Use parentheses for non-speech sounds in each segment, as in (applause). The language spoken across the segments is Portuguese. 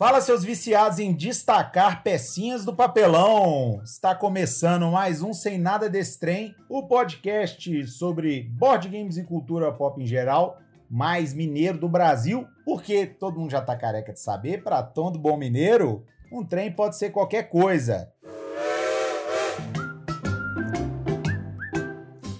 Fala, seus viciados em destacar pecinhas do papelão. Está começando mais um Sem Nada Desse Trem, o podcast sobre board games e cultura pop em geral, mais mineiro do Brasil, porque todo mundo já tá careca de saber, para todo bom mineiro, um trem pode ser qualquer coisa.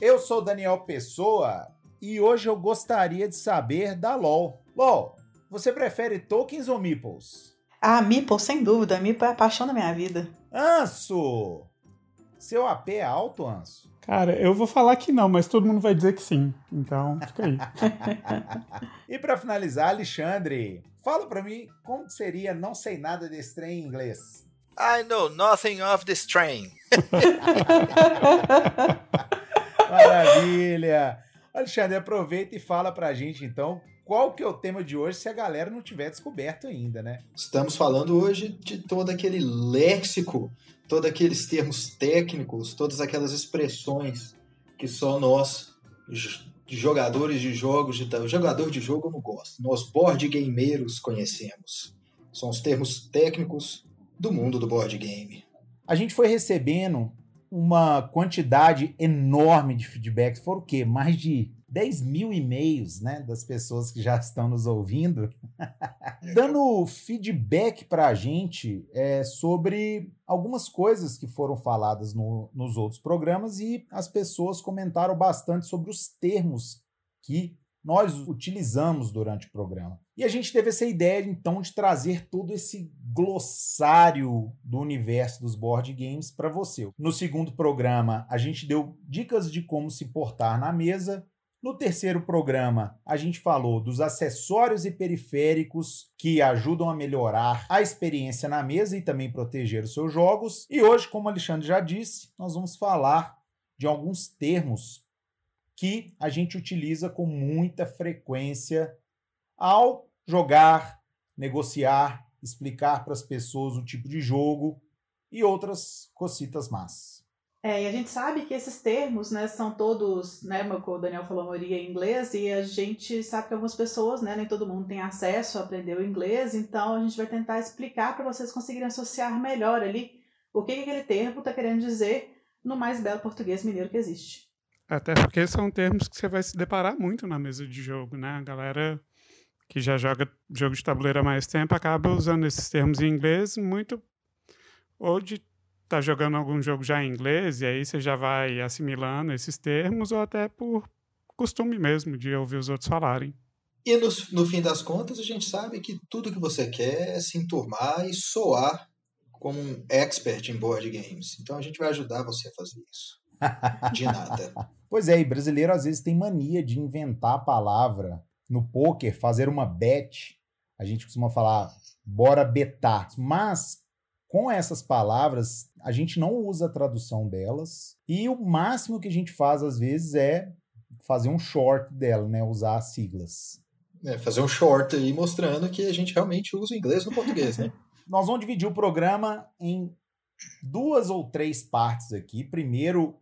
Eu sou Daniel Pessoa e hoje eu gostaria de saber da LOL. LOL, você prefere tokens ou meeples? Ah, Meeple, sem dúvida. Meeple é a paixão da minha vida. Anso! Seu AP é alto, Anso? Cara, eu vou falar que não, mas todo mundo vai dizer que sim. Então, fica aí. (laughs) e para finalizar, Alexandre, fala para mim como seria não sei nada desse trem em inglês. I know nothing of this train. (laughs) Maravilha! Alexandre, aproveita e fala pra gente então qual que é o tema de hoje se a galera não tiver descoberto ainda, né? Estamos falando hoje de todo aquele léxico, todos aqueles termos técnicos, todas aquelas expressões que só nós, jogadores de jogos, de, jogador de jogo eu não gosto, nós board gameiros conhecemos. São os termos técnicos do mundo do board game. A gente foi recebendo uma quantidade enorme de feedbacks. Foram o quê? Mais de 10 mil e-mails, né? Das pessoas que já (laughs) estão nos ouvindo, dando feedback para a gente é, sobre algumas coisas que foram faladas no, nos outros programas e as pessoas comentaram bastante sobre os termos que nós utilizamos durante o programa. E a gente teve essa ideia, então, de trazer todo esse glossário do universo dos board games para você. No segundo programa, a gente deu dicas de como se portar na mesa. No terceiro programa, a gente falou dos acessórios e periféricos que ajudam a melhorar a experiência na mesa e também proteger os seus jogos. E hoje, como o Alexandre já disse, nós vamos falar de alguns termos que a gente utiliza com muita frequência ao jogar, negociar, explicar para as pessoas o tipo de jogo e outras cocitas más. É, e a gente sabe que esses termos, né, são todos, né, como o Daniel falou, a maioria em inglês, e a gente sabe que algumas pessoas, né, nem todo mundo tem acesso a aprender o inglês, então a gente vai tentar explicar para vocês conseguirem associar melhor ali o que, que aquele termo está querendo dizer no mais belo português mineiro que existe. Até porque são termos que você vai se deparar muito na mesa de jogo, né? A galera que já joga jogo de tabuleiro há mais tempo acaba usando esses termos em inglês muito ou de tá jogando algum jogo já em inglês e aí você já vai assimilando esses termos ou até por costume mesmo de ouvir os outros falarem. E no, no fim das contas, a gente sabe que tudo que você quer é se enturmar e soar como um expert em board games. Então a gente vai ajudar você a fazer isso. De nada. (laughs) Pois é, e brasileiro às vezes tem mania de inventar a palavra. No poker, fazer uma bet, a gente costuma falar bora betar. Mas com essas palavras, a gente não usa a tradução delas. E o máximo que a gente faz às vezes é fazer um short dela, né? Usar as siglas. É, fazer um short aí mostrando que a gente realmente usa o inglês no português, né? (laughs) Nós vamos dividir o programa em duas ou três partes aqui. Primeiro,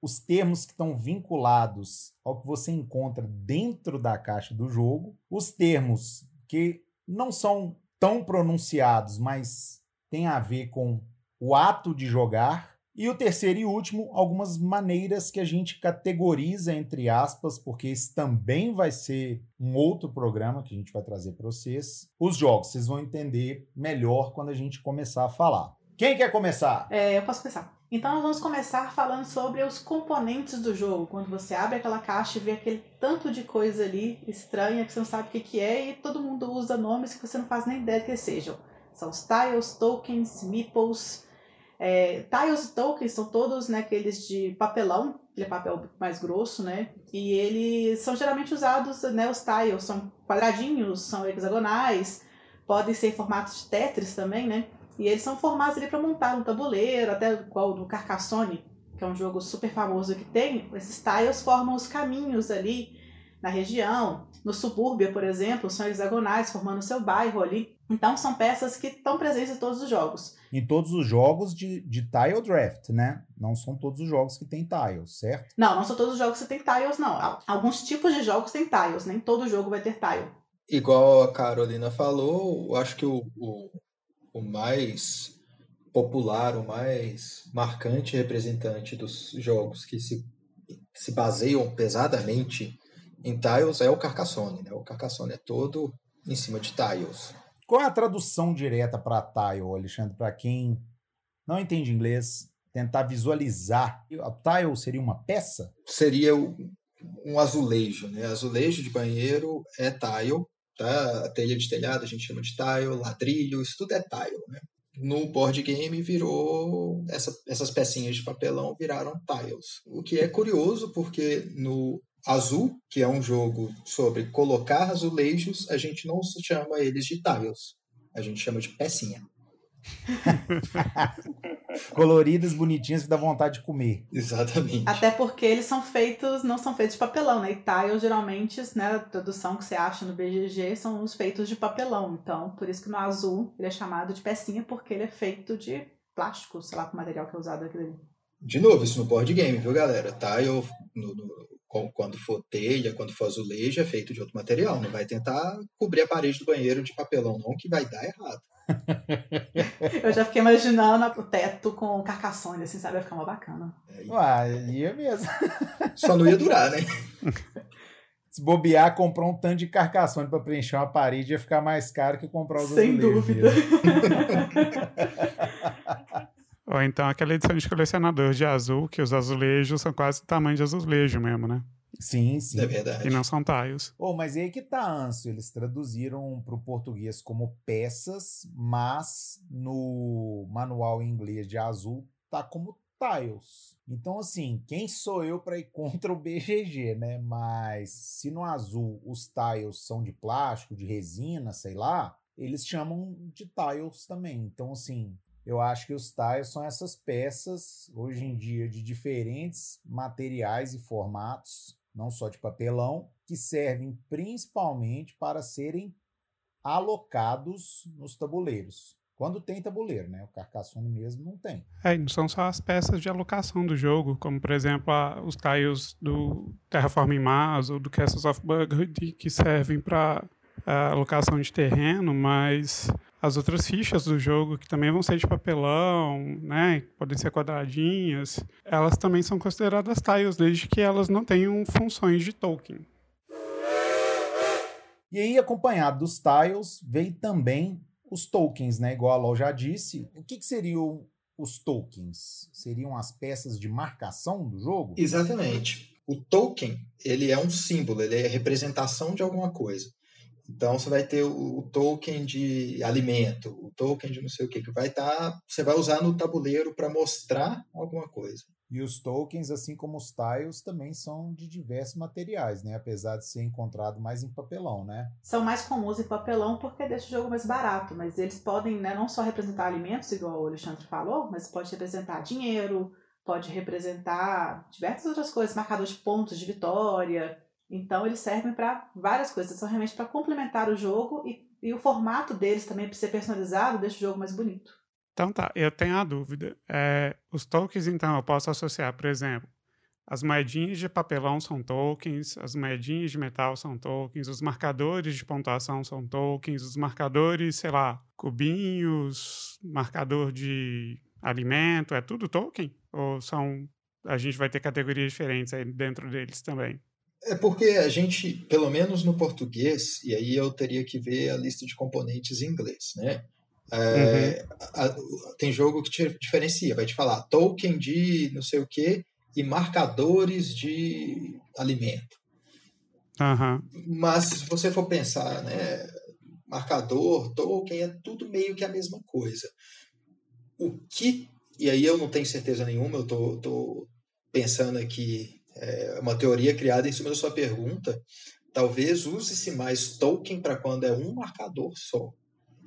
os termos que estão vinculados ao que você encontra dentro da caixa do jogo, os termos que não são tão pronunciados, mas têm a ver com o ato de jogar, e o terceiro e último, algumas maneiras que a gente categoriza, entre aspas, porque esse também vai ser um outro programa que a gente vai trazer para vocês. Os jogos, vocês vão entender melhor quando a gente começar a falar. Quem quer começar? É, eu posso começar. Então nós vamos começar falando sobre os componentes do jogo. Quando você abre aquela caixa e vê aquele tanto de coisa ali estranha que você não sabe o que, é e todo mundo usa nomes que você não faz nem ideia que sejam. São os tiles, tokens, meeples. É, tiles e tokens são todos né, aqueles de papelão, aquele papel mais grosso, né? E eles são geralmente usados, né? Os tiles são quadradinhos, são hexagonais, podem ser formatos de Tetris também, né? E eles são formados ali para montar um tabuleiro, até igual no Carcassonne, que é um jogo super famoso que tem. Esses tiles formam os caminhos ali na região. No subúrbio, por exemplo, são hexagonais, formando o seu bairro ali. Então, são peças que estão presentes em todos os jogos. Em todos os jogos de, de tile draft, né? Não são todos os jogos que tem tiles, certo? Não, não são todos os jogos que tem tiles, não. Alguns tipos de jogos têm tiles, nem todo jogo vai ter tile. igual a Carolina falou, eu acho que o, o, o mais popular, o mais marcante representante dos jogos que se, se baseiam pesadamente em tiles é o Carcassonne. Né? O Carcassonne é todo em cima de tiles. Qual é a tradução direta para tile, Alexandre? Para quem não entende inglês, tentar visualizar. A tile seria uma peça? Seria um azulejo, né? Azulejo de banheiro é tile, tá? A telha de telhado a gente chama de tile, ladrilho, isso tudo é tile, né? No board game virou essa, essas pecinhas de papelão viraram tiles. O que é curioso porque no Azul, que é um jogo sobre colocar azulejos, a gente não chama eles de tiles, a gente chama de pecinha. (laughs) Coloridas, bonitinhas, que dá vontade de comer. Exatamente. Até porque eles são feitos, não são feitos de papelão, né? E tile, geralmente, né, a tradução que você acha no BGG são os feitos de papelão. Então, por isso que no azul ele é chamado de pecinha, porque ele é feito de plástico, sei lá, com o material que é usado aqui. De novo, isso no board game, viu, galera? Tile, no, no, quando for telha, quando for azulejo, é feito de outro material. Não vai tentar cobrir a parede do banheiro de papelão, não, que vai dar errado. (laughs) Eu já fiquei imaginando o teto com carcassone, assim, sabe? Vai ficar uma bacana. Uai, ia mesmo. (laughs) Só não ia durar, né? (laughs) Se bobear, comprar um tanto de carcassone para preencher uma parede ia ficar mais caro que comprar os Sem dúvida. Ou então aquela edição de colecionador de azul, que os azulejos são quase o tamanho de azulejo mesmo, né? Sim, sim. É verdade. E não são tiles. Oh, mas aí que tá, Anso. Eles traduziram para o português como peças, mas no manual em inglês de azul tá como tiles. Então, assim, quem sou eu para ir (laughs) contra o BGG, né? Mas se no azul os tiles são de plástico, de resina, sei lá, eles chamam de tiles também. Então, assim, eu acho que os tiles são essas peças, hoje em dia, de diferentes materiais e formatos, não só de papelão, que servem principalmente para serem alocados nos tabuleiros. Quando tem tabuleiro, né? O Carcassonne mesmo não tem. É, não são só as peças de alocação do jogo, como por exemplo a, os tiles do Terraforming Mars ou do Castles of Burgundy, que servem para alocação de terreno, mas as outras fichas do jogo, que também vão ser de papelão, né, podem ser quadradinhas, elas também são consideradas tiles, desde que elas não tenham funções de token. E aí, acompanhado dos tiles, veio também os tokens, né? Igual a Lol já disse. O que, que seriam os tokens? Seriam as peças de marcação do jogo? Exatamente. O token, ele é um símbolo, ele é representação de alguma coisa. Então você vai ter o, o, token de alimento, o token de não sei o que, que vai estar. Tá, você vai usar no tabuleiro para mostrar alguma coisa. E os tokens, assim como os tiles, também são de diversos materiais, né? Apesar de ser encontrado mais em papelão, né? São mais comuns em papelão porque deixa o jogo mais barato, mas eles podem né, não só representar alimentos, igual o Alexandre falou, mas pode representar dinheiro, pode representar diversas outras coisas, marcadores de pontos de vitória, então eles servem para várias coisas, são realmente para complementar o jogo e, e o formato deles também para ser personalizado deixa o jogo mais bonito. Então tá, eu tenho a dúvida. É, os tokens, então, eu posso associar, por exemplo, as moedinhas de papelão são tokens, as moedinhas de metal são tokens, os marcadores de pontuação são tokens, os marcadores, sei lá, cubinhos, marcador de alimento, é tudo token? Ou são a gente vai ter categorias diferentes aí dentro deles também? É porque a gente, pelo menos no português, e aí eu teria que ver a lista de componentes em inglês, né? É, uhum. a, tem jogo que te diferencia, vai te falar token de não sei o que e marcadores de alimento. Uhum. Mas se você for pensar, né, marcador, token, é tudo meio que a mesma coisa. O que, e aí eu não tenho certeza nenhuma, eu tô, tô pensando aqui é uma teoria criada em cima da sua pergunta. Talvez use-se mais token para quando é um marcador só,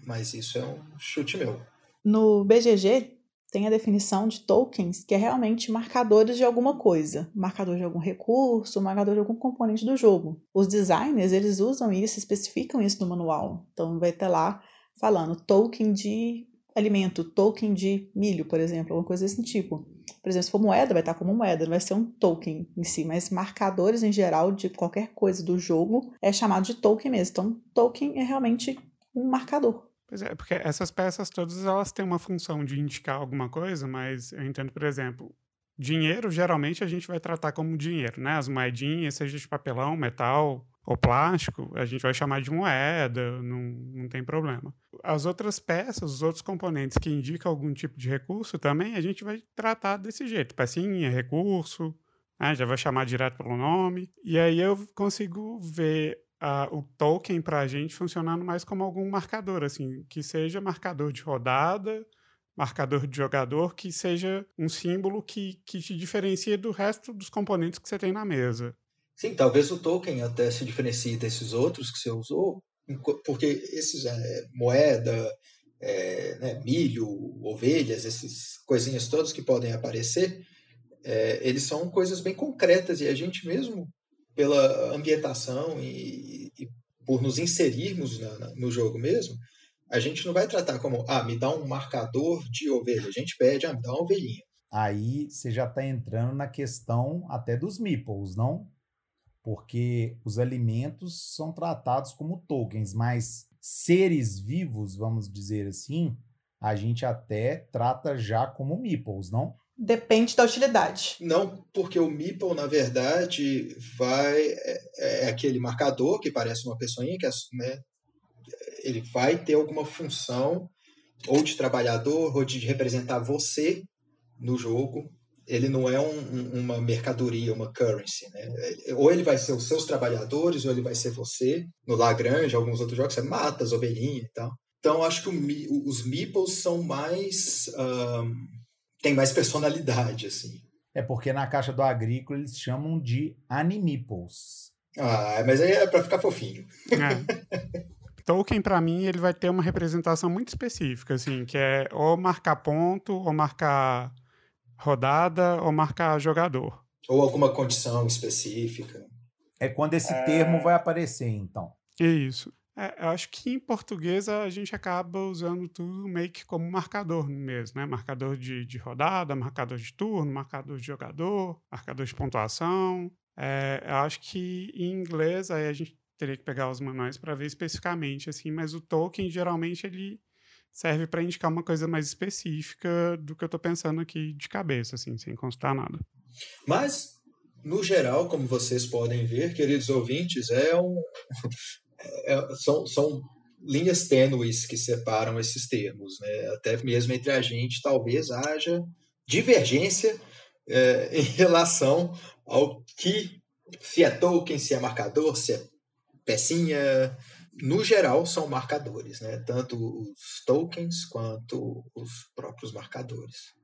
mas isso é um chute meu. No BGG tem a definição de tokens, que é realmente marcadores de alguma coisa, marcador de algum recurso, marcador de algum componente do jogo. Os designers, eles usam isso, especificam isso no manual. Então vai ter lá falando token de alimento, token de milho, por exemplo, alguma coisa desse tipo. Por exemplo, se for moeda, vai estar como moeda, não vai ser um token em si, mas marcadores em geral de qualquer coisa do jogo é chamado de token mesmo. Então, token é realmente um marcador. Pois é, porque essas peças todas elas têm uma função de indicar alguma coisa, mas eu entendo, por exemplo, dinheiro geralmente a gente vai tratar como dinheiro, né? As moedinhas, seja de papelão, metal, ou plástico, a gente vai chamar de moeda, não, não tem problema. As outras peças, os outros componentes que indicam algum tipo de recurso também, a gente vai tratar desse jeito. Pecinha, recurso, né? já vai chamar direto pelo nome. E aí eu consigo ver uh, o token para a gente funcionando mais como algum marcador, assim, que seja marcador de rodada, marcador de jogador, que seja um símbolo que, que te diferencia do resto dos componentes que você tem na mesa. Sim, talvez o token até se diferencie desses outros que você usou, porque esses é, moeda, é, né, milho, ovelhas, essas coisinhas todas que podem aparecer, é, eles são coisas bem concretas e a gente mesmo, pela ambientação e, e por nos inserirmos na, na, no jogo mesmo, a gente não vai tratar como, ah, me dá um marcador de ovelha. A gente pede, ah, me dá uma ovelhinha. Aí você já está entrando na questão até dos meeples, não? Porque os alimentos são tratados como tokens, mas seres vivos, vamos dizer assim, a gente até trata já como meeples, não? Depende da utilidade. Não, porque o meeple, na verdade, vai é, é aquele marcador que parece uma pessoinha, que é, né, ele vai ter alguma função ou de trabalhador ou de representar você no jogo ele não é um, uma mercadoria, uma currency, né? Ou ele vai ser os seus trabalhadores, ou ele vai ser você. No Lagrange, alguns outros jogos, você mata as ovelhinhas e tal. Então, acho que o, os meeples são mais... Um, tem mais personalidade, assim. É porque na caixa do agrícola eles chamam de animiples. Ah, mas aí é para ficar fofinho. É. Tolkien, para mim, ele vai ter uma representação muito específica, assim, que é ou marcar ponto, ou marcar rodada ou marcar jogador. Ou alguma condição específica. É quando esse é... termo vai aparecer, então. Isso. É, eu acho que em português a gente acaba usando tudo meio que como marcador mesmo, né? Marcador de, de rodada, marcador de turno, marcador de jogador, marcador de pontuação. É, eu acho que em inglês aí a gente teria que pegar os manuais para ver especificamente, assim, mas o Tolkien geralmente ele serve para indicar uma coisa mais específica do que eu estou pensando aqui de cabeça, assim, sem consultar nada. Mas, no geral, como vocês podem ver, queridos ouvintes, é um, (laughs) é, são, são linhas tênues que separam esses termos. Né? Até mesmo entre a gente, talvez haja divergência é, (laughs) em relação ao que se é token, se é marcador, se é pecinha, no geral, são marcadores, né? tanto os tokens quanto os próprios marcadores.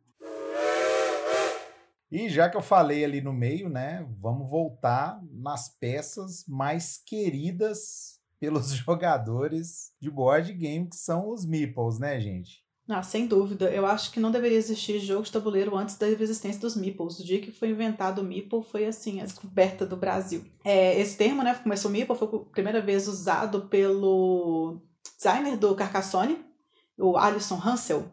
E já que eu falei ali no meio, né, vamos voltar nas peças mais queridas pelos (laughs) jogadores de board game, que são os meeples, né, gente? Ah, sem dúvida. Eu acho que não deveria existir jogo de tabuleiro antes da existência dos meeples. O dia que foi inventado o meeple foi, assim, a descoberta do Brasil. É, esse termo, né, começou o meeple, foi a primeira vez usado pelo designer do Carcassonne, o Alison Hansel.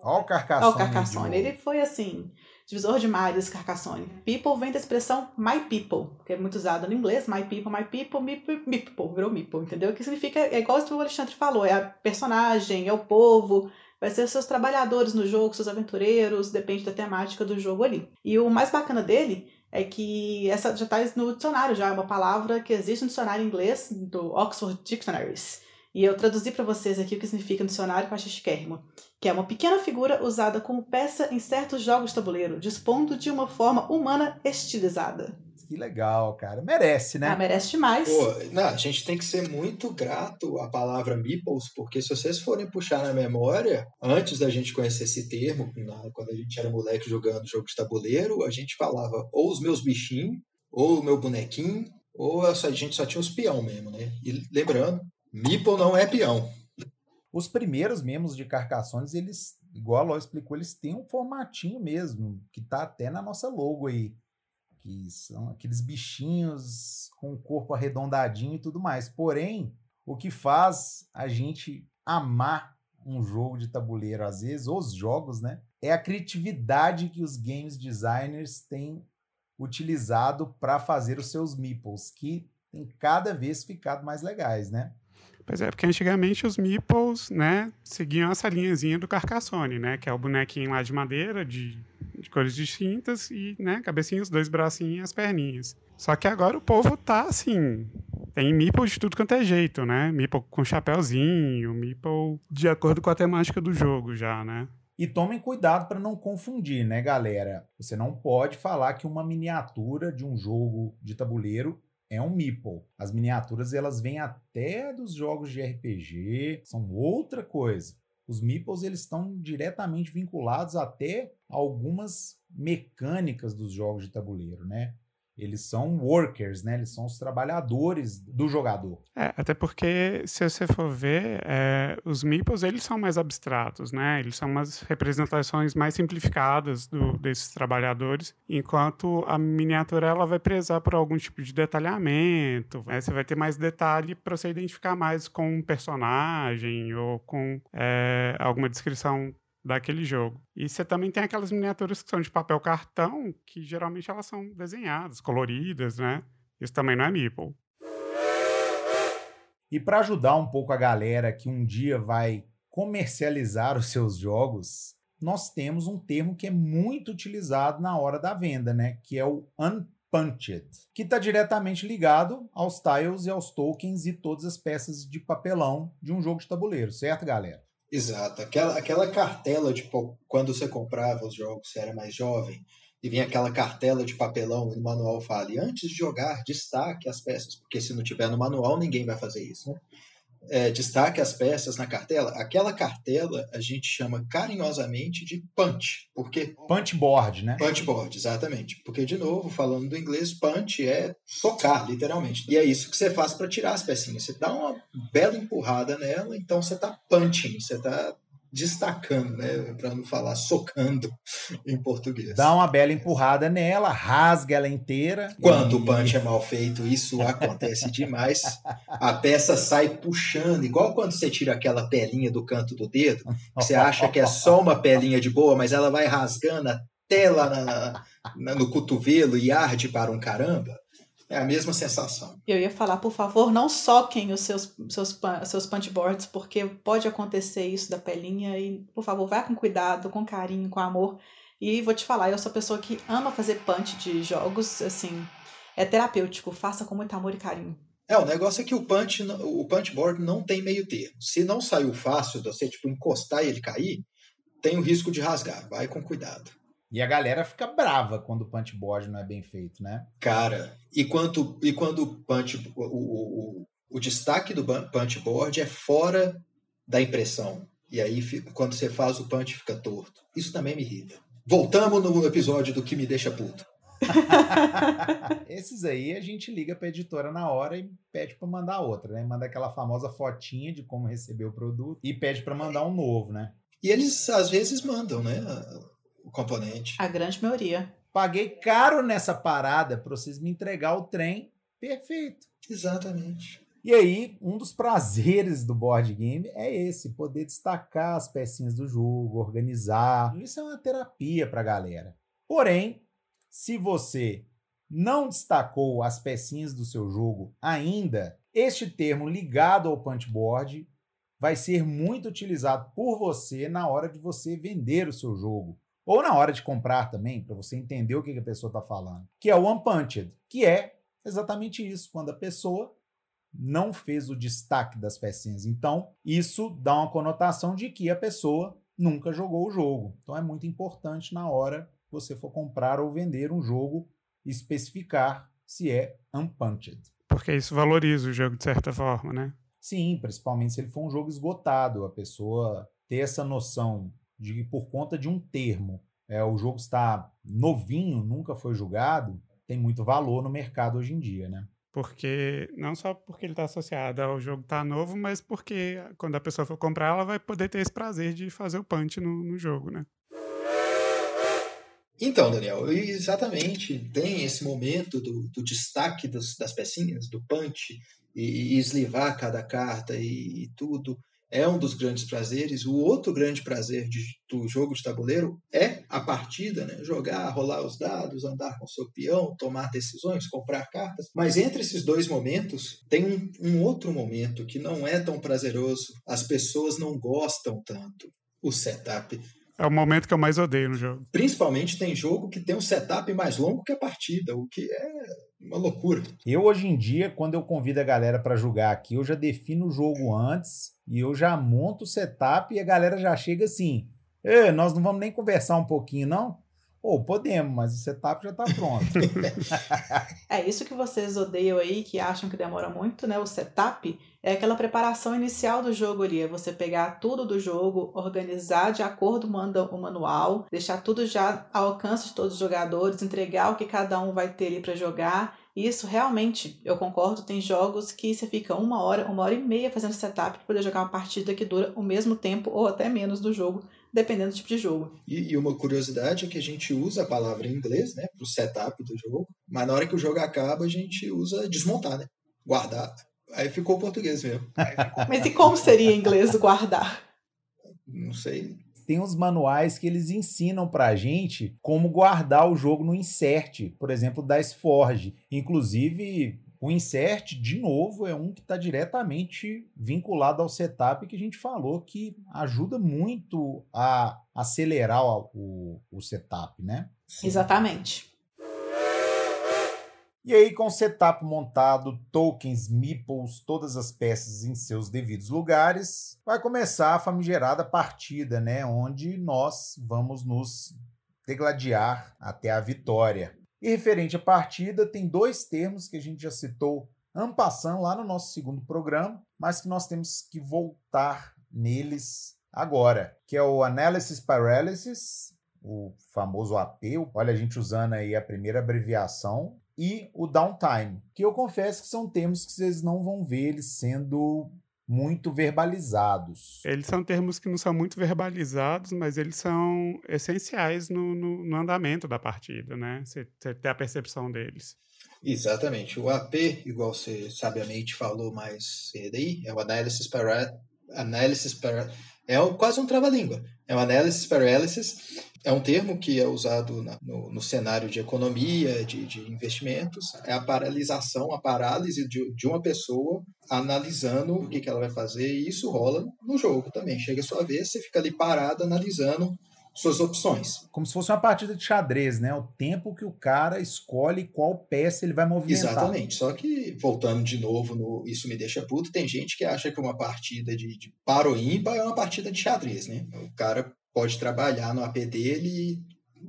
Olha o Carcassonne. Olha o Carcassonne. Ele foi, assim, divisor de mares, Carcassonne. People vem da expressão my people, que é muito usado no inglês. My people, my people, me, me people, virou meeple, entendeu? Que significa, é igual o Alexandre falou, é a personagem, é o povo vai ser seus trabalhadores no jogo, seus aventureiros, depende da temática do jogo ali. E o mais bacana dele é que essa já está no dicionário, já é uma palavra que existe no dicionário inglês do Oxford Dictionaries. E eu traduzi para vocês aqui o que significa no dicionário para xixquérrimo, que é uma pequena figura usada como peça em certos jogos de tabuleiro, dispondo de uma forma humana estilizada. Que legal, cara. Merece, né? Ah, merece demais. Pô, não, a gente tem que ser muito grato à palavra meeples, porque se vocês forem puxar na memória, antes da gente conhecer esse termo, quando a gente era moleque jogando jogo de tabuleiro, a gente falava ou os meus bichinhos, ou o meu bonequinho, ou a gente só tinha os peão mesmo, né? E lembrando, meeple não é peão. Os primeiros membros de Carcaçones, eles, igual a Ló explicou, eles têm um formatinho mesmo, que tá até na nossa logo aí que são aqueles bichinhos com o corpo arredondadinho e tudo mais. Porém, o que faz a gente amar um jogo de tabuleiro, às vezes, ou os jogos, né? É a criatividade que os games designers têm utilizado para fazer os seus meeples, que tem cada vez ficado mais legais, né? Pois é, porque antigamente os meeples, né, seguiam essa linhazinha do Carcassonne, né, que é o bonequinho lá de madeira, de, de cores distintas e, né, cabecinhas, dois bracinhos e as perninhas. Só que agora o povo tá assim, tem meeple de tudo quanto é jeito, né? Meeple com chapéuzinho, meeple de acordo com a temática do jogo já, né? E tomem cuidado para não confundir, né, galera? Você não pode falar que uma miniatura de um jogo de tabuleiro é um meeple. As miniaturas elas vêm até dos jogos de RPG, são outra coisa. Os meeples eles estão diretamente vinculados até algumas mecânicas dos jogos de tabuleiro, né? Eles são workers, né? Eles são os trabalhadores do jogador. É, até porque, se você for ver, é, os meeples, eles são mais abstratos, né? Eles são umas representações mais simplificadas do, desses trabalhadores, enquanto a miniatura, ela vai prezar por algum tipo de detalhamento, né? Você vai ter mais detalhe para você identificar mais com um personagem ou com é, alguma descrição daquele jogo. E você também tem aquelas miniaturas que são de papel cartão, que geralmente elas são desenhadas, coloridas, né? Isso também não é Meeple. E para ajudar um pouco a galera que um dia vai comercializar os seus jogos, nós temos um termo que é muito utilizado na hora da venda, né? Que é o unpunched, que está diretamente ligado aos tiles e aos tokens e todas as peças de papelão de um jogo de tabuleiro, certo, galera? Exato. Aquela, aquela cartela de quando você comprava os jogos, você era mais jovem, e vinha aquela cartela de papelão e no manual fala, e antes de jogar, destaque as peças, porque se não tiver no manual, ninguém vai fazer isso, né? É, destaque as peças na cartela, aquela cartela a gente chama carinhosamente de punch. Porque punch board, né? Punch board, exatamente. Porque, de novo, falando do inglês, punch é socar, literalmente. E é isso que você faz para tirar as pecinhas. Você dá uma bela empurrada nela, então você está punching, você está destacando, né, para não falar socando em português. Dá uma bela empurrada nela, rasga ela inteira. Quando e... o punch é mal feito, isso acontece demais. A peça sai puxando, igual quando você tira aquela pelinha do canto do dedo, você acha que é só uma pelinha de boa, mas ela vai rasgando até lá na, na, no cotovelo e arde para um caramba. É a mesma sensação. Eu ia falar, por favor, não soquem os seus, seus, seus punchboards, porque pode acontecer isso da pelinha. E, por favor, vá com cuidado, com carinho, com amor. E vou te falar, eu sou a pessoa que ama fazer punch de jogos, assim, é terapêutico. Faça com muito amor e carinho. É, o negócio é que o punch, o punchboard não tem meio termo. Se não saiu fácil de você, tipo, encostar e ele cair, tem o risco de rasgar. Vai com cuidado. E a galera fica brava quando o punch board não é bem feito, né? Cara, e, quanto, e quando o punch, o, o, o destaque do punch board é fora da impressão. E aí, quando você faz o punch, fica torto. Isso também me irrita. Voltamos no episódio do que me deixa puto. (laughs) Esses aí a gente liga para editora na hora e pede para mandar outra, né? Manda aquela famosa fotinha de como receber o produto e pede para mandar um novo, né? E eles às vezes mandam, né? O componente. A grande maioria. Paguei caro nessa parada para vocês me entregar o trem perfeito. Exatamente. E aí, um dos prazeres do board game é esse, poder destacar as pecinhas do jogo, organizar. Isso é uma terapia para a galera. Porém, se você não destacou as pecinhas do seu jogo ainda, este termo ligado ao punchboard vai ser muito utilizado por você na hora de você vender o seu jogo. Ou na hora de comprar também, para você entender o que, a pessoa está falando. Que é o One Punched, que é exatamente isso, quando a pessoa não fez o destaque das pecinhas. Então, isso dá uma conotação de que a pessoa nunca jogou o jogo. Então, é muito importante na hora que você for comprar ou vender um jogo especificar se é unpunched. Porque isso valoriza o jogo de certa forma, né? Sim, principalmente se ele for um jogo esgotado. A pessoa ter essa noção de que por conta de um termo é, o jogo está novinho, nunca foi julgado, tem muito valor no mercado hoje em dia, né? Porque não só porque ele está associado ao jogo estar tá novo, mas porque quando a pessoa for comprar, ela vai poder ter esse prazer de fazer o punch no, no jogo, né? Então, Daniel, exatamente. Tem esse momento do, do destaque dos, das pecinhas, do punch, e, e eslivar cada carta e, e tudo. É um dos grandes prazeres. O outro grande prazer de, do jogo de tabuleiro é a partida, né? Jogar, rolar os dados, andar com seu peão, tomar decisões, comprar cartas. Mas entre esses dois momentos, tem um, um outro momento que não é tão prazeroso. As pessoas não gostam tanto. O setup. É o momento que eu mais odeio no jogo. Principalmente tem jogo que tem um setup mais longo que a partida, o que é uma loucura. Eu, hoje em dia, quando eu convido a galera para jogar aqui, eu já defino o jogo antes e eu já monto o setup e a galera já chega assim: nós não vamos nem conversar um pouquinho, não? Ou podemos, mas o setup já está pronto. (laughs) (laughs) é isso que vocês odeiam aí, que acham que demora muito, né? O setup é aquela preparação inicial do jogo ali. É você pegar tudo do jogo, organizar de acordo com o manual, deixar tudo já ao alcance de todos os jogadores, entregar o que cada um vai ter ali para jogar. Isso realmente, eu concordo, tem jogos que você fica uma hora, uma hora e meia fazendo setup para poder jogar uma partida que dura o mesmo tempo ou até menos do jogo dependendo do tipo de jogo. E, e, uma curiosidade é que a gente usa a palavra em inglês, né, para o setup do jogo, mas na hora que o jogo acaba, a gente usa desmontar, né? Guardar. Aí ficou o português mesmo. Ficou... mas e como seria em inglês guardar? Não sei. Tem uns manuais que eles ensinam pra gente como guardar o jogo no insert, por exemplo, da Forge. Inclusive, o insert, de novo, é um que está diretamente vinculado ao setup que a gente falou que ajuda muito a acelerar o, o setup, né? Exatamente. E aí, com o setup montado, tokens, meeples, todas as peças em seus devidos lugares, vai começar a famigerada partida, né? Onde nós vamos nos degladiar até a vitória. E referente à partida, tem dois termos que a gente já citou ampassando lá no nosso segundo programa, mas que nós temos que voltar neles agora, que é o Analysis Paralysis, o famoso AP, olha a gente usando aí a primeira abreviação, e o downtime, que eu confesso que são termos que vocês não vão ver eles sendo muito verbalizados. Eles são termos que não são muito verbalizados, mas eles são essenciais no, no, no andamento da partida, né? Você, você ter a percepção deles. Exatamente. O AP, igual você sabiamente falou mais cedo aí, é o Analysis Paralysis. Analysis para é quase um trava-língua. É o Analysis Paralysis é um termo que é usado na, no, no, cenário de economia, de, de, investimentos, é a paralisação, a parálise de, de uma pessoa analisando o que, que ela vai fazer, e isso rola no jogo também. Chega a sua vez, você fica ali parado analisando suas opções. Como se fosse uma partida de xadrez, né? O tempo que o cara escolhe qual peça ele vai movimentar. Exatamente. Só que, voltando de novo no Isso Me Deixa Puto, tem gente que acha que uma partida de, de ímpar é uma partida de xadrez, né? O cara pode trabalhar no AP dele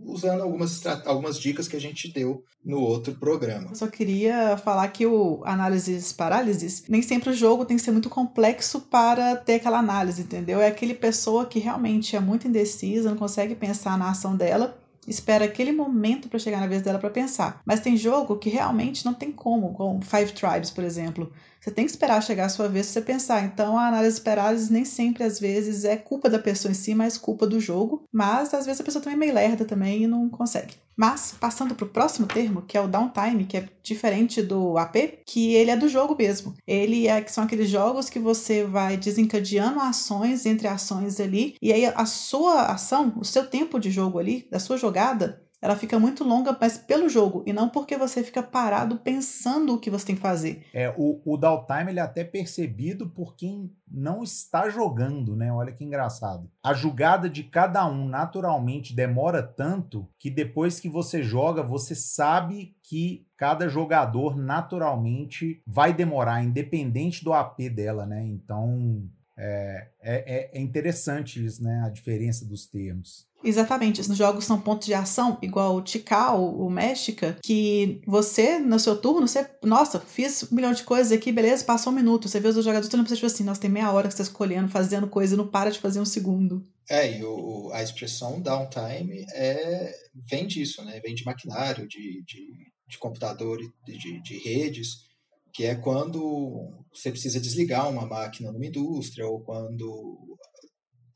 usando algumas, algumas dicas que a gente deu no outro programa. Eu só queria falar que o análises parálises, nem sempre o jogo tem que ser muito complexo para ter aquela análise, entendeu? É aquele pessoa que realmente é muito indecisa, não consegue pensar na ação dela espera aquele momento para chegar na vez dela para pensar. Mas tem jogo que realmente não tem como, como Five Tribes, por exemplo. Você tem que esperar chegar a sua vez para você pensar. Então, a análise de nem sempre, às vezes, é culpa da pessoa em si, mas culpa do jogo. Mas, às vezes, a pessoa também é meio lerda também e não consegue. Mas, passando para o próximo termo, que é o downtime, que é diferente do AP, que ele é do jogo mesmo. Ele é que são aqueles jogos que você vai desencadeando ações entre ações ali, e aí a sua ação, o seu tempo de jogo ali, da sua jogada, ela fica muito longa, mas pelo jogo, e não porque você fica parado pensando o que você tem que fazer. É, o, o downtime ele é até percebido por quem não está jogando, né? Olha que engraçado. A jogada de cada um naturalmente demora tanto que depois que você joga, você sabe que cada jogador naturalmente vai demorar, independente do AP dela, né? Então é, é, é interessante isso, né? A diferença dos termos. Exatamente, os jogos são pontos de ação, igual o Tikal, o México, que você, no seu turno, você, nossa, fiz um milhão de coisas aqui, beleza, passou um minuto. Você vê os jogadores, você não precisa, tipo assim, nossa, tem meia hora que você está escolhendo, fazendo coisa e não para de fazer um segundo. É, e o, a expressão downtime é, vem disso, né? Vem de maquinário, de, de, de computador, de, de redes, que é quando você precisa desligar uma máquina numa indústria ou quando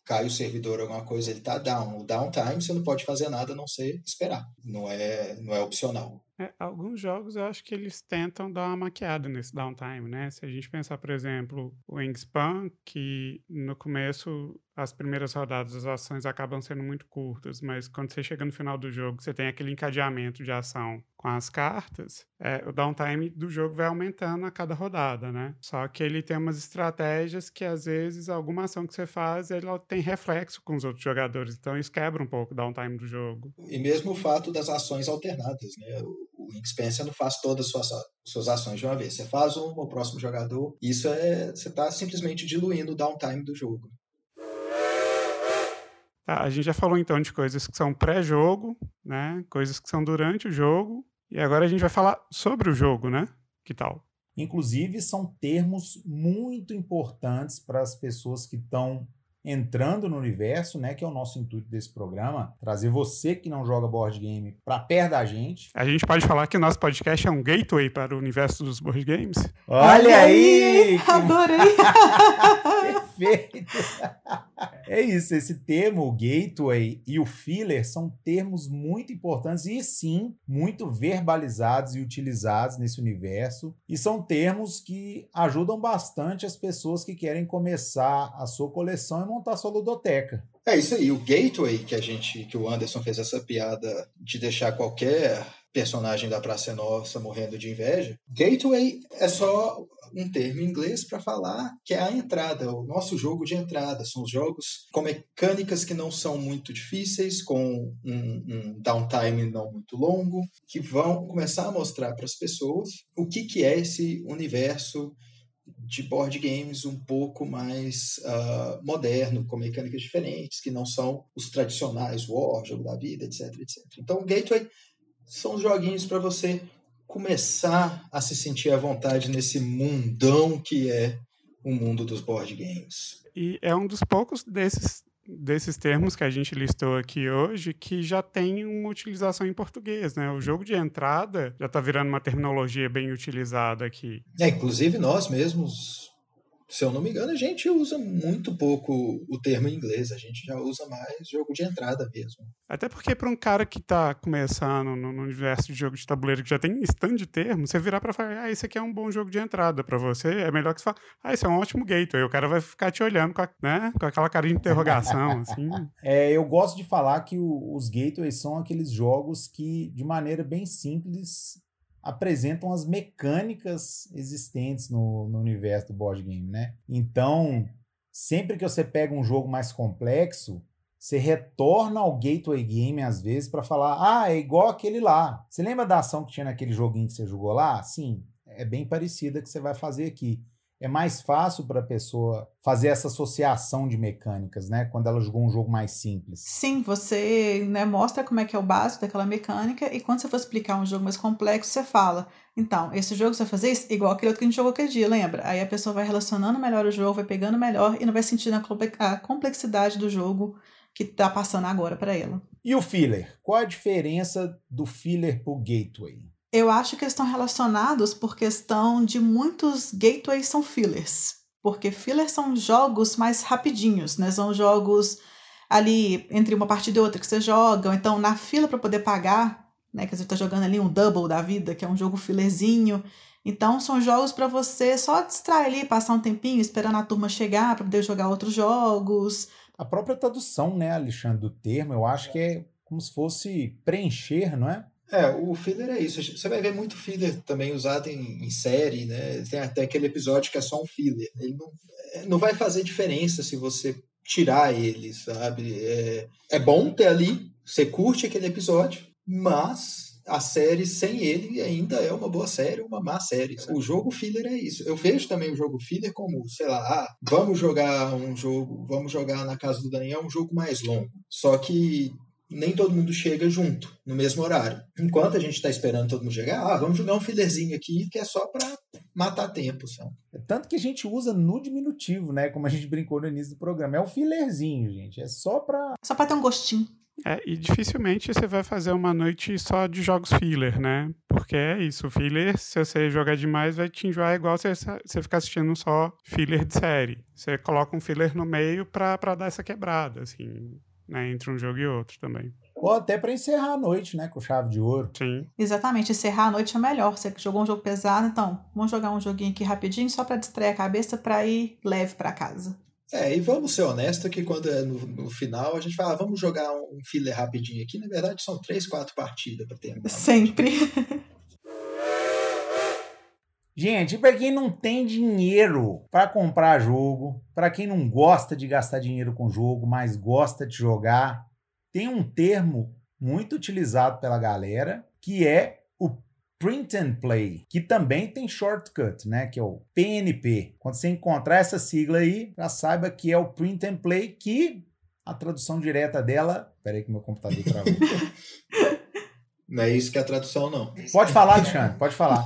cai o servidor, alguma coisa, ele está down. O downtime você não pode fazer nada a não ser esperar. Não é, não é opcional. É, alguns jogos eu acho que eles tentam dar uma maquiada nesse downtime, né? Se a gente pensar, por exemplo, o Wingspan, que no começo as primeiras rodadas as ações acabam sendo muito curtas, mas quando você chega no final do jogo, você tem aquele encadeamento de ação com as cartas, é, o downtime do jogo vai aumentando a cada rodada, né? Só que ele tem umas estratégias que às vezes alguma ação que você faz, ela tem reflexo com os outros jogadores, então isso quebra um pouco o downtime do jogo. E mesmo o fato das ações alternadas, né? O Ink não faz todas as suas, suas ações de uma vez. Você faz uma, o próximo jogador. Isso é. Você está simplesmente diluindo o downtime do jogo. Tá, a gente já falou então de coisas que são pré-jogo, né? Coisas que são durante o jogo. E agora a gente vai falar sobre o jogo, né? Que tal? Inclusive, são termos muito importantes para as pessoas que estão entrando no universo, né, que é o nosso intuito desse programa, trazer você que não joga board game para perto da gente. A gente pode falar que o nosso podcast é um gateway para o universo dos board games. Olha aí! Adorei! (laughs) Perfeito! (laughs) É isso, esse termo, gateway e o filler, são termos muito importantes e sim, muito verbalizados e utilizados nesse universo. E são termos que ajudam bastante as pessoas que querem começar a sua coleção e montar sua ludoteca. É isso aí, o gateway que a gente, que o Anderson fez essa piada de deixar qualquer personagem da Praça Nossa morrendo de inveja. Gateway é só um termo em inglês para falar que é a entrada, o nosso jogo de entrada. São os jogos com mecânicas que não são muito difíceis, com um, um downtime não muito longo, que vão começar a mostrar para as pessoas o que, que é esse universo de board games um pouco mais uh, moderno, com mecânicas diferentes, que não são os tradicionais War, Jogo da Vida, etc, etc. Então, o Gateway são joguinhos para você começar a se sentir à vontade nesse mundão que é o mundo dos board games. E é um dos poucos desses desses termos que a gente listou aqui hoje que já tem uma utilização em português, né? O jogo de entrada já está virando uma terminologia bem utilizada aqui. É, inclusive nós mesmos se eu não me engano, a gente usa muito pouco o termo em inglês, a gente já usa mais jogo de entrada mesmo. Até porque para um cara que está começando no, no, universo de jogo de tabuleiro que já tem stand de termo, você virar para falar, ah, esse aqui é um bom jogo de entrada para você, é melhor que você falar, ah, esse é um ótimo gateway, o cara vai ficar te olhando com, a, né, com aquela cara de interrogação, (laughs) assim. É, eu gosto de falar que o, os gateways são aqueles jogos que, de maneira bem simples, apresentam as mecânicas existentes no, no universo do board game, né? Então, sempre que você pega um jogo mais complexo, você retorna ao gateway game às vezes para falar: ah, é igual aquele lá. Você lembra da ação que tinha naquele joguinho que você jogou lá? Sim, é bem parecida que você vai fazer aqui é mais fácil para a pessoa fazer essa associação de mecânicas, né? Quando ela jogou um jogo mais simples. Sim, você né, mostra como é que é o básico daquela mecânica e quando você for explicar um jogo mais complexo, você fala, então, esse jogo você vai fazer isso igual aquele outro que a gente jogou aquele dia, lembra? Aí a pessoa vai relacionando melhor o jogo, vai pegando melhor e não vai sentindo a complexidade do jogo que está passando agora para ela. E o filler? Qual a diferença do filler para o gateway? Eu acho que estão relacionados por questão de muitos gateways são fillers. Porque fillers são jogos mais rapidinhos, né? São jogos ali entre uma partida e outra que você joga, ou então na fila para poder pagar, né? Que você está jogando ali um double da vida, que é um jogo fillerzinho. Então são jogos para você só distrair ali, passar um tempinho esperando a turma chegar para poder jogar outros jogos. A própria tradução, né, Alexandre, do termo, eu acho que é como se fosse preencher, não é? É, o filler é isso. Você vai ver muito filler também usado em, em, série, né? Tem até aquele episódio que é só um filler. Ele não, é, não vai fazer diferença se você tirar ele, sabe? É, é bom ter ali, você curte aquele episódio, mas a série sem ele ainda é uma boa série, uma má série. O jogo filler é isso. Eu vejo também o jogo filler como, sei lá, ah, vamos jogar um jogo, vamos jogar na casa do Daniel um jogo mais longo. Só que nem todo mundo chega junto, no mesmo horário. Enquanto a gente está esperando todo mundo chegar, ah, vamos jogar um fillerzinho aqui que é só para matar tempo. Sabe? É tanto que a gente usa no diminutivo, né? Como a gente brincou no início do programa. É um fillerzinho, gente. É só para. Só para ter um gostinho. É, e dificilmente você vai fazer uma noite só de jogos filler, né? Porque é isso, o filler, se você jogar demais, vai te enjoar igual você, você ficar assistindo só filler de série. Você coloca um filler no meio pra, pra dar essa quebrada, assim né, entre um jogo e outro também. Ou até para encerrar a noite, né? Com chave de ouro. Sim. Exatamente, encerrar a noite é melhor. Você jogou um jogo pesado, então vamos jogar um joguinho aqui rapidinho só para distrair a cabeça para ir leve para casa. É, e vamos ser honestos que quando é no, no final a gente fala, ah, vamos jogar um, um filler rapidinho aqui. Na verdade, são três, quatro partidas para terminar. Sempre. (laughs) Gente, para quem não tem dinheiro para comprar jogo, para quem não gosta de gastar dinheiro com jogo, mas gosta de jogar, tem um termo muito utilizado pela galera que é o print and play, que também tem shortcut, né, que é o PNP. Quando você encontrar essa sigla aí, já saiba que é o print and play, que a tradução direta dela, peraí que meu computador travou. (laughs) Não é isso que é a tradução, não. Pode falar, Alexandre, pode falar.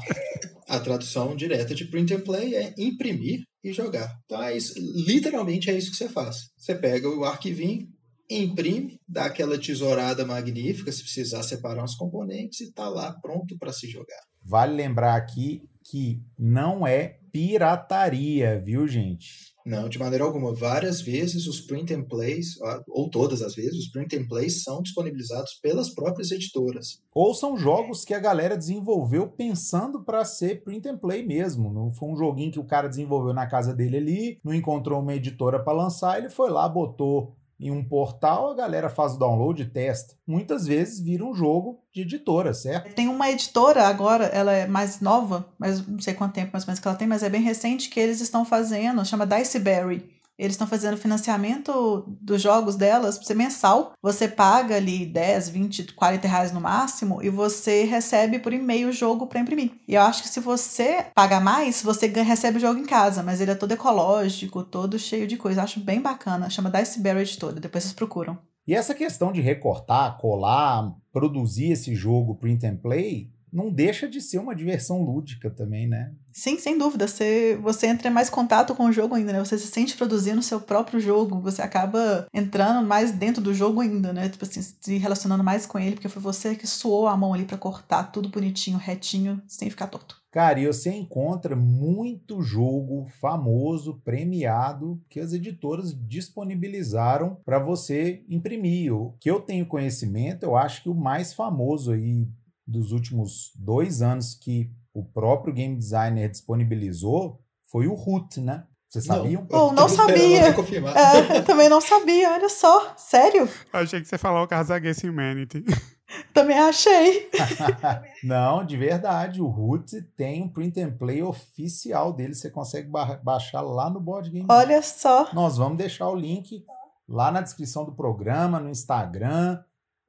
A tradução direta de print and play é imprimir e jogar. Então é isso, literalmente é isso que você faz. Você pega o arquivinho, imprime, dá aquela tesourada magnífica, se precisar separar os componentes e tá lá pronto para se jogar. Vale lembrar aqui que não é pirataria, viu, gente? Não, de maneira alguma. Várias vezes os print and plays, ou todas as vezes, os print and plays são disponibilizados pelas próprias editoras. Ou são jogos que a galera desenvolveu pensando para ser print and play mesmo. Não foi um joguinho que o cara desenvolveu na casa dele ali, não encontrou uma editora para lançar, ele foi lá, botou em um portal, a galera faz o download testa. Muitas vezes vira um jogo de editora, certo? Tem uma editora agora, ela é mais nova, mas não sei quanto tempo mais ou menos que ela tem, mas é bem recente que eles estão fazendo, chama Diceberry eles estão fazendo financiamento dos jogos delas para ser mensal. Você paga ali 10, 20, 40 reais no máximo e você recebe por e-mail o jogo para imprimir. E eu acho que se você paga mais, você recebe o jogo em casa, mas ele é todo ecológico, todo cheio de coisa. Eu acho bem bacana. Chama Diceberry Editora, depois vocês procuram. E essa questão de recortar, colar, produzir esse jogo print and play não deixa de ser uma diversão lúdica também, né? Sim, sem dúvida. Você, você entra em mais contato com o jogo ainda, né? Você se sente produzindo o seu próprio jogo. Você acaba entrando mais dentro do jogo ainda, né? Tipo assim, se relacionando mais com ele, porque foi você que suou a mão ali para cortar tudo bonitinho, retinho, sem ficar torto. Cara, e você encontra muito jogo famoso, premiado, que as editoras disponibilizaram para você imprimir. O que eu tenho conhecimento, eu acho que o mais famoso aí dos últimos dois anos que o próprio game designer disponibilizou foi o Root, né? Vocês sabiam? Não, oh, não sabia. É, também não sabia, olha só. Sério? Eu achei que você falou o Against Humanity. (laughs) Também achei. (laughs) não, de verdade. O Root tem um print and play oficial dele. Você consegue ba baixar lá no Board Game. Olha só. Nós vamos deixar o link lá na descrição do programa, no Instagram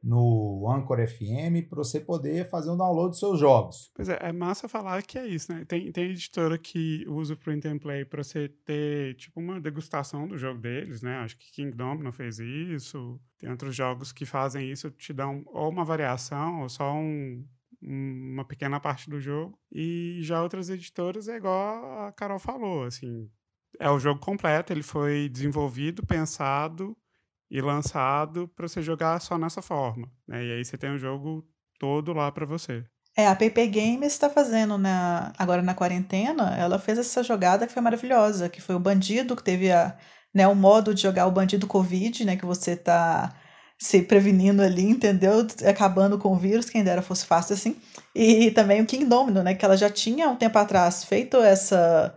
no Anchor FM para você poder fazer o um download dos seus jogos. Pois é, é massa falar que é isso, né? Tem, tem editora que usa o print and play para você ter tipo uma degustação do jogo deles, né? Acho que Kingdom não fez isso. Tem outros jogos que fazem isso, te dão ou uma variação ou só um, uma pequena parte do jogo. E já outras editoras é igual a Carol falou, assim, é o jogo completo, ele foi desenvolvido, pensado e lançado para você jogar só nessa forma. Né? E aí você tem o jogo todo lá para você. É, a PP Games está fazendo na, agora na quarentena, ela fez essa jogada que foi maravilhosa, que foi o bandido, que teve a, né, o modo de jogar o bandido Covid, né, que você tá se prevenindo ali, entendeu? Acabando com o vírus, quem dera fosse fácil assim. E também o King Domino, né, que ela já tinha um tempo atrás feito essa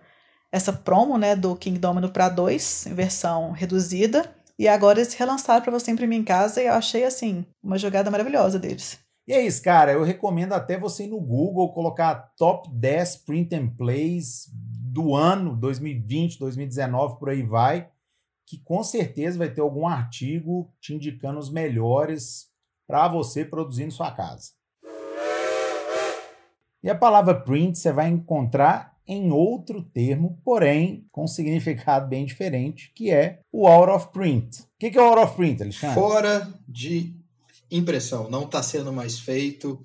essa promo, né, do King Domino para dois, em versão reduzida. E agora eles relançaram para você imprimir em casa e eu achei assim, uma jogada maravilhosa deles. E é isso, cara. Eu recomendo até você ir no Google colocar top 10 print and plays do ano 2020, 2019, por aí vai, que com certeza vai ter algum artigo te indicando os melhores para você produzir em sua casa. E a palavra print você vai encontrar em outro termo, porém com um significado bem diferente, que é o out of print. O que é o out of print, Alexandre? Fora de impressão, não está sendo mais feito,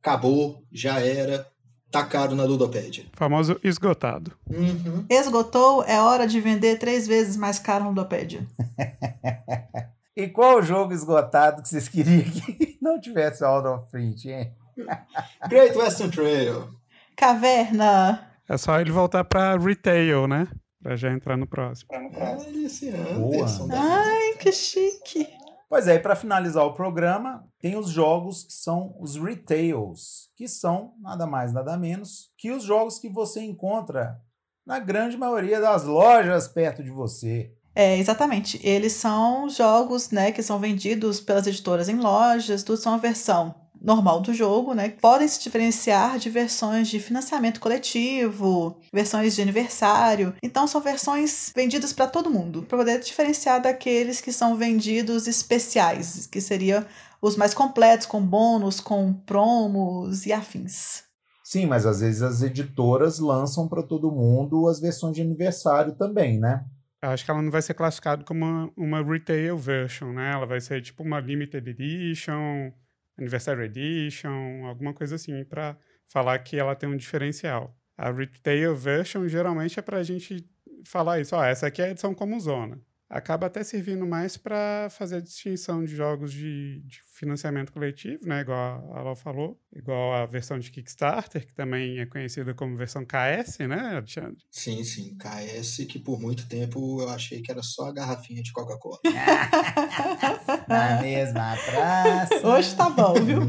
acabou, já era, tá caro na Ludopédia. Famoso esgotado. Uhum. Esgotou, é hora de vender três vezes mais caro na Ludopédia. (laughs) e qual o jogo esgotado que vocês queriam que (laughs) não tivesse out of print, hein? Great Western Trail. Caverna. É só ele voltar para retail, né? Pra já entrar no próximo. É, esse ano, Ai, que chique. Pois é, e para finalizar o programa, tem os jogos que são os retails, que são nada mais nada menos que os jogos que você encontra na grande maioria das lojas perto de você. É, exatamente. Eles são jogos, né, que são vendidos pelas editoras em lojas, tudo são a versão normal do jogo, né? Podem se diferenciar de versões de financiamento coletivo, versões de aniversário. Então são versões vendidas para todo mundo, para poder diferenciar daqueles que são vendidos especiais, que seriam os mais completos, com bônus, com promos e afins. Sim, mas às vezes as editoras lançam para todo mundo as versões de aniversário também, né? Acho que ela não vai ser classificada como uma, uma retail version, né? Ela vai ser tipo uma limited edition, anniversary edition, alguma coisa assim, para falar que ela tem um diferencial. A retail version geralmente é para a gente falar isso. Ó, essa aqui é a edição como zona acaba até servindo mais para fazer a distinção de jogos de, de, financiamento coletivo, né? Igual a Alô falou, igual a versão de Kickstarter, que também é conhecida como versão KS, né, Alexandre? Sim, sim, KS, que por muito tempo eu achei que era só a garrafinha de Coca-Cola. (laughs) Na mesma praça. Hoje tá bom, viu?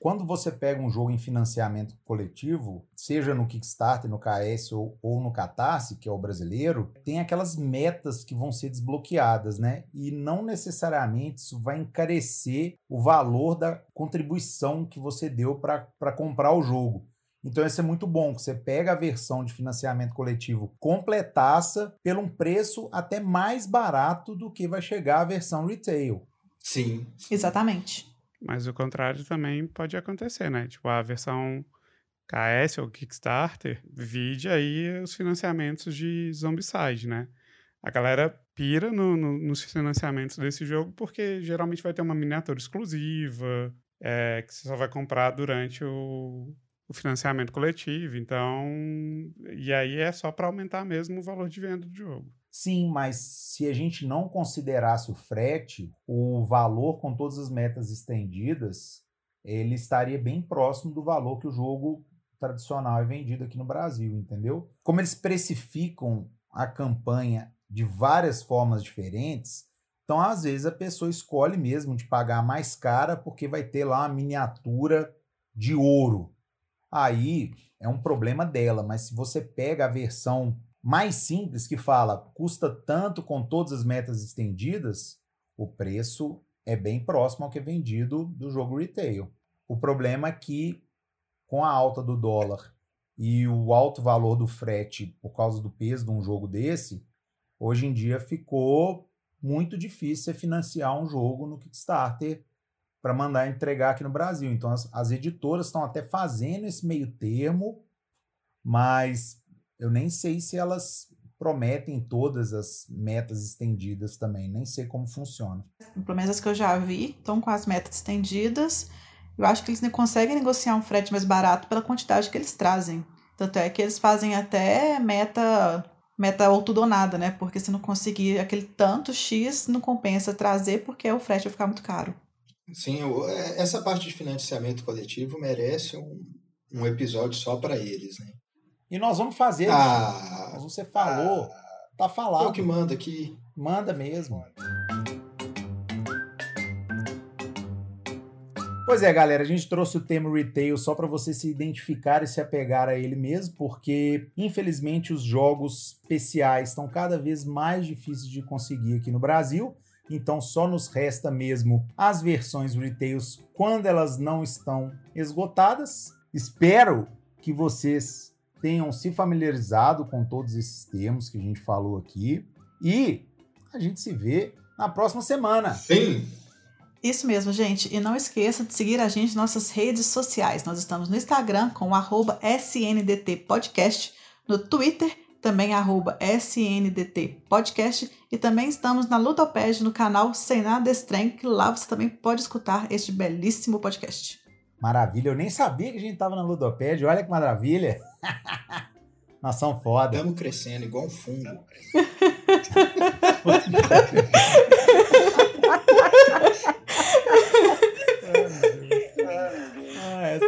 Quando você pega um jogo em financiamento coletivo, seja no Kickstarter, no KS ou, ou no Catarse, que é o brasileiro, tem aquelas metas que vão ser desbloqueadas, né? E não necessariamente isso vai encarecer o valor da contribuição que você deu para comprar o jogo. Então isso é muito bom, que você pega a versão de financiamento coletivo completaça pelo um preço até mais barato do que vai chegar a versão retail. Sim. Exatamente. Mas o contrário também pode acontecer, né? Tipo, a versão KS ou Kickstarter, vide aí os financiamentos de Zombicide, né? A galera pira no, no, nos financiamentos desse jogo porque geralmente vai ter uma miniatura exclusiva é, que você só vai comprar durante o, o financiamento coletivo. Então, e aí é só para aumentar mesmo o valor de venda do jogo. Sim, mas se a gente não considerasse o frete, o valor com todas as metas estendidas, ele estaria bem próximo do valor que o jogo tradicional é vendido aqui no Brasil, entendeu? Como eles precificam a campanha de várias formas diferentes, então às vezes a pessoa escolhe mesmo de pagar mais cara porque vai ter lá uma miniatura de ouro. Aí é um problema dela, mas se você pega a versão mais simples que fala custa tanto com todas as metas estendidas, o preço é bem próximo ao que é vendido do jogo retail. O problema é que com a alta do dólar e o alto valor do frete por causa do peso de um jogo desse, hoje em dia ficou muito difícil financiar um jogo no Kickstarter para mandar entregar aqui no Brasil. Então as, as editoras estão até fazendo esse meio termo, mas eu nem sei se elas prometem todas as metas estendidas também, nem sei como funciona. Pelo menos as que eu já vi estão com as metas estendidas. Eu acho que eles conseguem negociar um frete mais barato pela quantidade que eles trazem. Tanto é que eles fazem até meta meta ou tudo ou nada, né? Porque se não conseguir aquele tanto X, não compensa trazer porque o frete vai ficar muito caro. Sim, é, essa parte de financiamento coletivo merece um, um episódio só para eles, né? E nós vamos fazer. Ah, você falou, ah, tá falado. Eu que manda aqui. Manda mesmo. Pois é, galera, a gente trouxe o tema retail só para você se identificar e se apegar a ele mesmo, porque infelizmente os jogos especiais estão cada vez mais difíceis de conseguir aqui no Brasil. Então só nos resta mesmo as versões retails quando elas não estão esgotadas. Espero que vocês tenham se familiarizado com todos esses termos que a gente falou aqui e a gente se vê na próxima semana. Sim. Isso mesmo, gente. E não esqueça de seguir a gente nas nossas redes sociais. Nós estamos no Instagram com o arroba SNDT Podcast, no Twitter também arroba SNDT Podcast e também estamos na Ludoped no canal Sem Nada Estranho, que lá você também pode escutar este belíssimo podcast. Maravilha, eu nem sabia que a gente tava na Ludopédia, olha que maravilha. (laughs) Nação foda. Estamos crescendo igual um fungo. ah,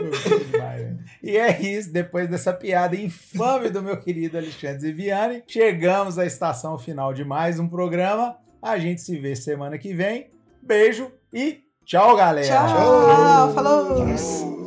demais, e é isso, depois dessa piada infame do meu querido Alexandre Ziviani, chegamos à estação final de mais um programa. A gente se vê semana que vem. Beijo e tchau, galera. Tchau, falou!